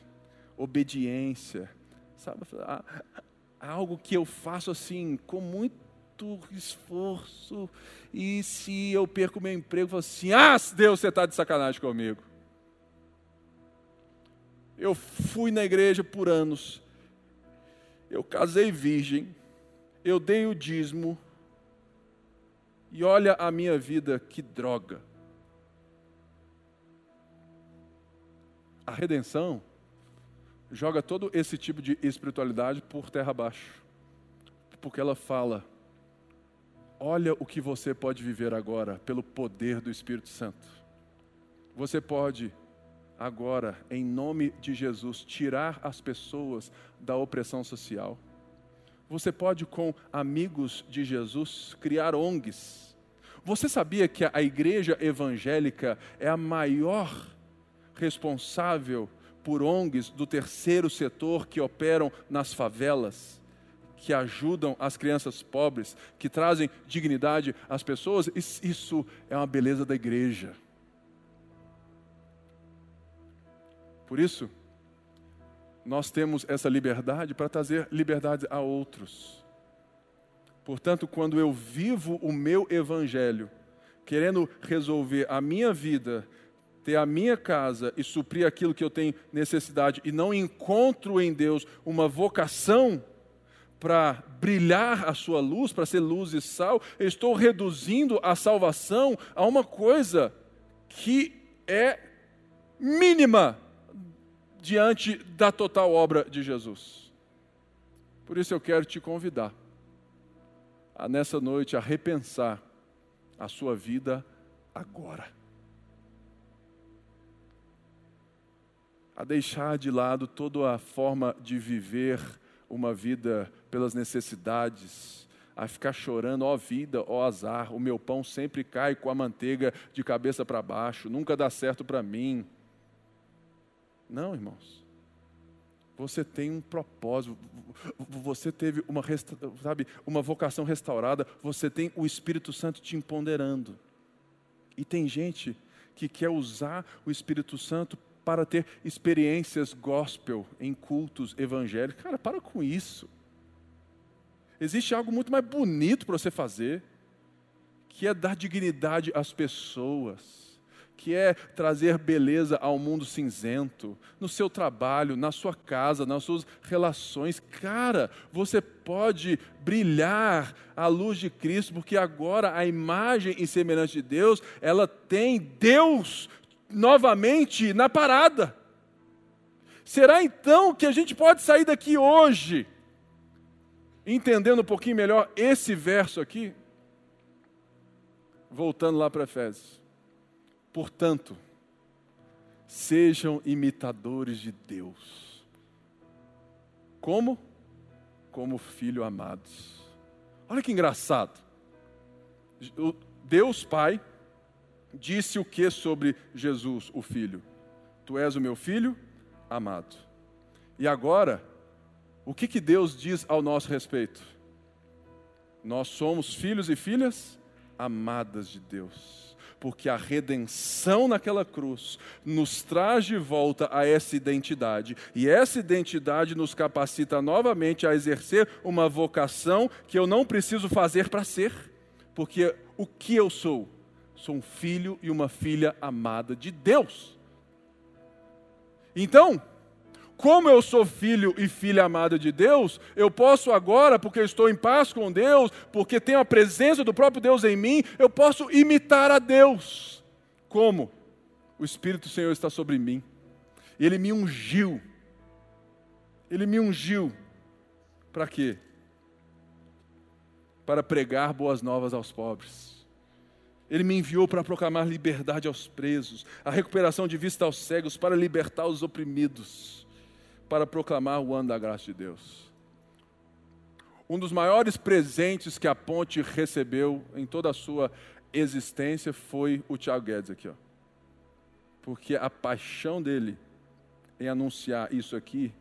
obediência, sabe? A, a algo que eu faço assim, com muito esforço, e se eu perco meu emprego, eu falo assim: ah, Deus, você está de sacanagem comigo. Eu fui na igreja por anos, eu casei virgem, eu dei o dízimo, e olha a minha vida, que droga. A redenção joga todo esse tipo de espiritualidade por terra abaixo. Porque ela fala: olha o que você pode viver agora pelo poder do Espírito Santo. Você pode agora, em nome de Jesus, tirar as pessoas da opressão social. Você pode, com amigos de Jesus, criar ONGs. Você sabia que a igreja evangélica é a maior responsável por ONGs do terceiro setor que operam nas favelas, que ajudam as crianças pobres, que trazem dignidade às pessoas, isso é uma beleza da igreja. Por isso, nós temos essa liberdade para trazer liberdade a outros. Portanto, quando eu vivo o meu evangelho, querendo resolver a minha vida ter a minha casa e suprir aquilo que eu tenho necessidade e não encontro em Deus uma vocação para brilhar a sua luz, para ser luz e sal, eu estou reduzindo a salvação a uma coisa que é mínima diante da total obra de Jesus. Por isso eu quero te convidar a nessa noite a repensar a sua vida agora. A deixar de lado toda a forma de viver uma vida pelas necessidades, a ficar chorando, ó vida, ó azar, o meu pão sempre cai com a manteiga de cabeça para baixo, nunca dá certo para mim. Não, irmãos. Você tem um propósito, você teve uma, sabe, uma vocação restaurada, você tem o Espírito Santo te empoderando. E tem gente que quer usar o Espírito Santo para ter experiências gospel em cultos evangélicos. Cara, para com isso. Existe algo muito mais bonito para você fazer, que é dar dignidade às pessoas, que é trazer beleza ao mundo cinzento, no seu trabalho, na sua casa, nas suas relações. Cara, você pode brilhar à luz de Cristo, porque agora a imagem e semelhança de Deus, ela tem Deus novamente na parada. Será então que a gente pode sair daqui hoje, entendendo um pouquinho melhor esse verso aqui? Voltando lá para Efésios. Portanto, sejam imitadores de Deus. Como? Como filho amados. Olha que engraçado. Deus Pai disse o que sobre Jesus, o Filho? Tu és o meu filho amado. E agora, o que, que Deus diz ao nosso respeito? Nós somos filhos e filhas amadas de Deus, porque a redenção naquela cruz nos traz de volta a essa identidade, e essa identidade nos capacita novamente a exercer uma vocação que eu não preciso fazer para ser, porque o que eu sou? Sou um filho e uma filha amada de Deus. Então, como eu sou filho e filha amada de Deus, eu posso agora, porque estou em paz com Deus, porque tenho a presença do próprio Deus em mim, eu posso imitar a Deus. Como? O Espírito do Senhor está sobre mim. Ele me ungiu. Ele me ungiu. Para quê? Para pregar boas novas aos pobres ele me enviou para proclamar liberdade aos presos, a recuperação de vista aos cegos, para libertar os oprimidos, para proclamar o ano da graça de Deus. Um dos maiores presentes que a ponte recebeu em toda a sua existência foi o Tiago Guedes aqui, ó. Porque a paixão dele em anunciar isso aqui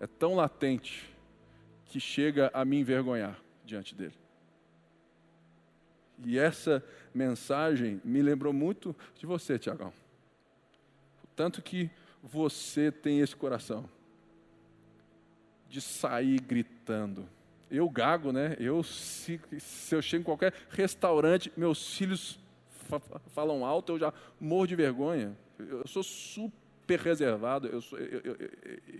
é tão latente que chega a me envergonhar diante dele. E essa mensagem me lembrou muito de você, Tiagão. Tanto que você tem esse coração de sair gritando. Eu gago, né? Eu se, se eu chego em qualquer restaurante, meus filhos fa falam alto, eu já morro de vergonha. Eu sou super reservado, eu sou, eu, eu,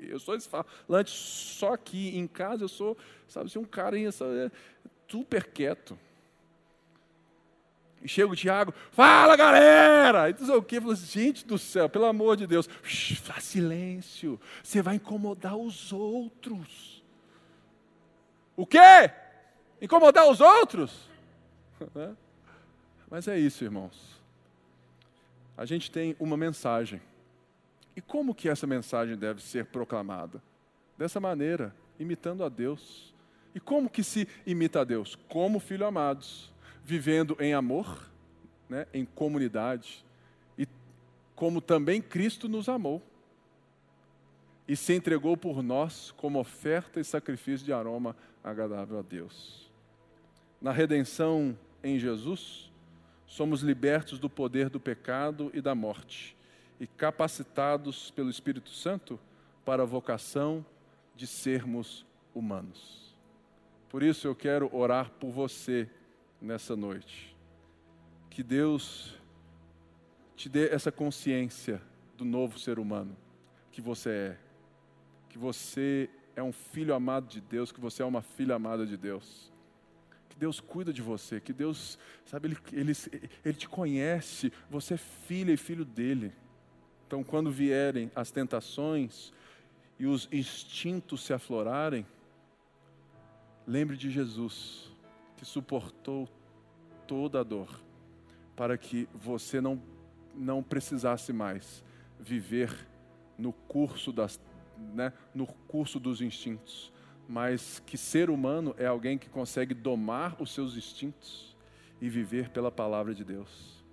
eu, sou esse falante, só que em casa eu sou, sabe, assim, um cara super quieto. Chega o Tiago, fala galera! E tu o quê? Fala, gente do céu, pelo amor de Deus, faz silêncio, você vai incomodar os outros. O quê? Incomodar os outros? [laughs] Mas é isso, irmãos. A gente tem uma mensagem. E como que essa mensagem deve ser proclamada? Dessa maneira, imitando a Deus. E como que se imita a Deus? Como filho amados vivendo em amor, né, em comunidade, e como também Cristo nos amou e se entregou por nós como oferta e sacrifício de aroma agradável a Deus. Na redenção em Jesus, somos libertos do poder do pecado e da morte e capacitados pelo Espírito Santo para a vocação de sermos humanos. Por isso eu quero orar por você nessa noite. Que Deus te dê essa consciência do novo ser humano que você é. Que você é um filho amado de Deus, que você é uma filha amada de Deus. Que Deus cuida de você, que Deus, sabe, Ele, ele, ele te conhece, você é filha e filho dele. Então, quando vierem as tentações e os instintos se aflorarem, lembre de Jesus que suportou toda a dor, para que você não, não precisasse mais viver no curso, das, né, no curso dos instintos, mas que ser humano é alguém que consegue domar os seus instintos e viver pela palavra de Deus.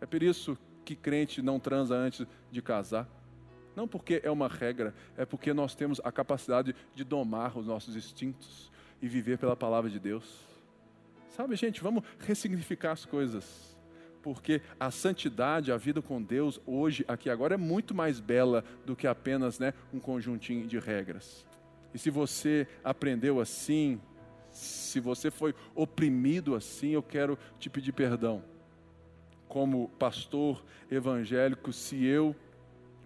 É por isso que crente não transa antes de casar. Não porque é uma regra, é porque nós temos a capacidade de domar os nossos instintos e viver pela palavra de Deus. Sabe, gente, vamos ressignificar as coisas. Porque a santidade, a vida com Deus, hoje, aqui agora, é muito mais bela do que apenas né, um conjuntinho de regras. E se você aprendeu assim, se você foi oprimido assim, eu quero te pedir perdão. Como pastor evangélico, se eu,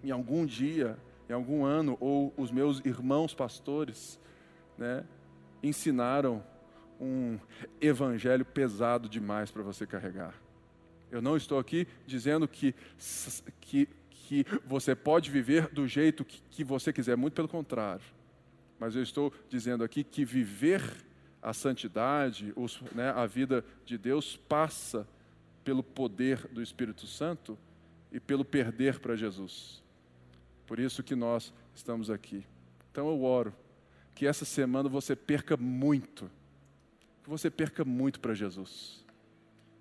em algum dia, em algum ano, ou os meus irmãos pastores, né, ensinaram um evangelho pesado demais para você carregar. Eu não estou aqui dizendo que, que, que você pode viver do jeito que, que você quiser, muito pelo contrário. Mas eu estou dizendo aqui que viver a santidade, os, né, a vida de Deus, passa pelo poder do Espírito Santo e pelo perder para Jesus. Por isso que nós estamos aqui. Então eu oro que essa semana você perca muito que você perca muito para Jesus.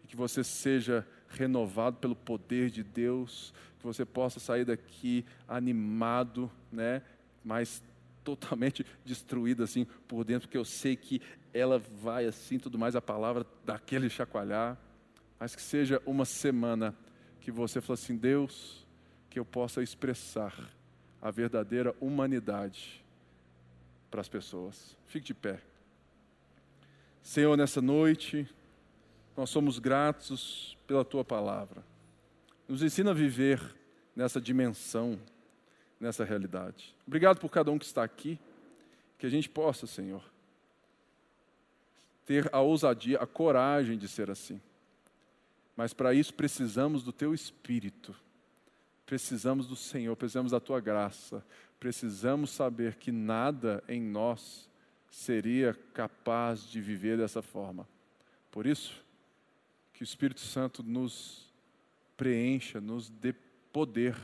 E que você seja renovado pelo poder de Deus, que você possa sair daqui animado, né? Mas totalmente [laughs] destruído assim por dentro, porque eu sei que ela vai assim, tudo mais, a palavra daquele chacoalhar, mas que seja uma semana que você fala assim, Deus, que eu possa expressar a verdadeira humanidade para as pessoas. Fique de pé. Senhor, nessa noite, nós somos gratos pela tua palavra. Nos ensina a viver nessa dimensão, nessa realidade. Obrigado por cada um que está aqui, que a gente possa, Senhor, ter a ousadia, a coragem de ser assim. Mas para isso precisamos do Teu Espírito, precisamos do Senhor, precisamos da Tua graça, precisamos saber que nada em nós seria capaz de viver dessa forma. Por isso, que o Espírito Santo nos preencha, nos dê poder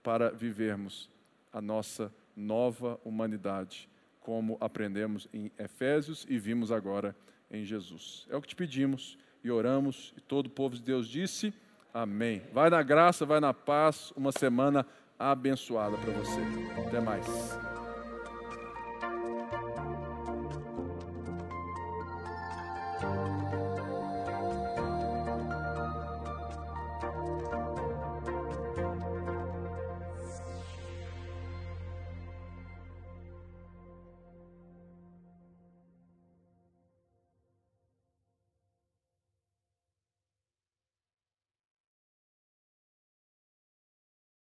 para vivermos a nossa nova humanidade, como aprendemos em Efésios e vimos agora em Jesus. É o que te pedimos e oramos, e todo o povo de Deus disse: Amém. Vai na graça, vai na paz, uma semana abençoada para você. Até mais.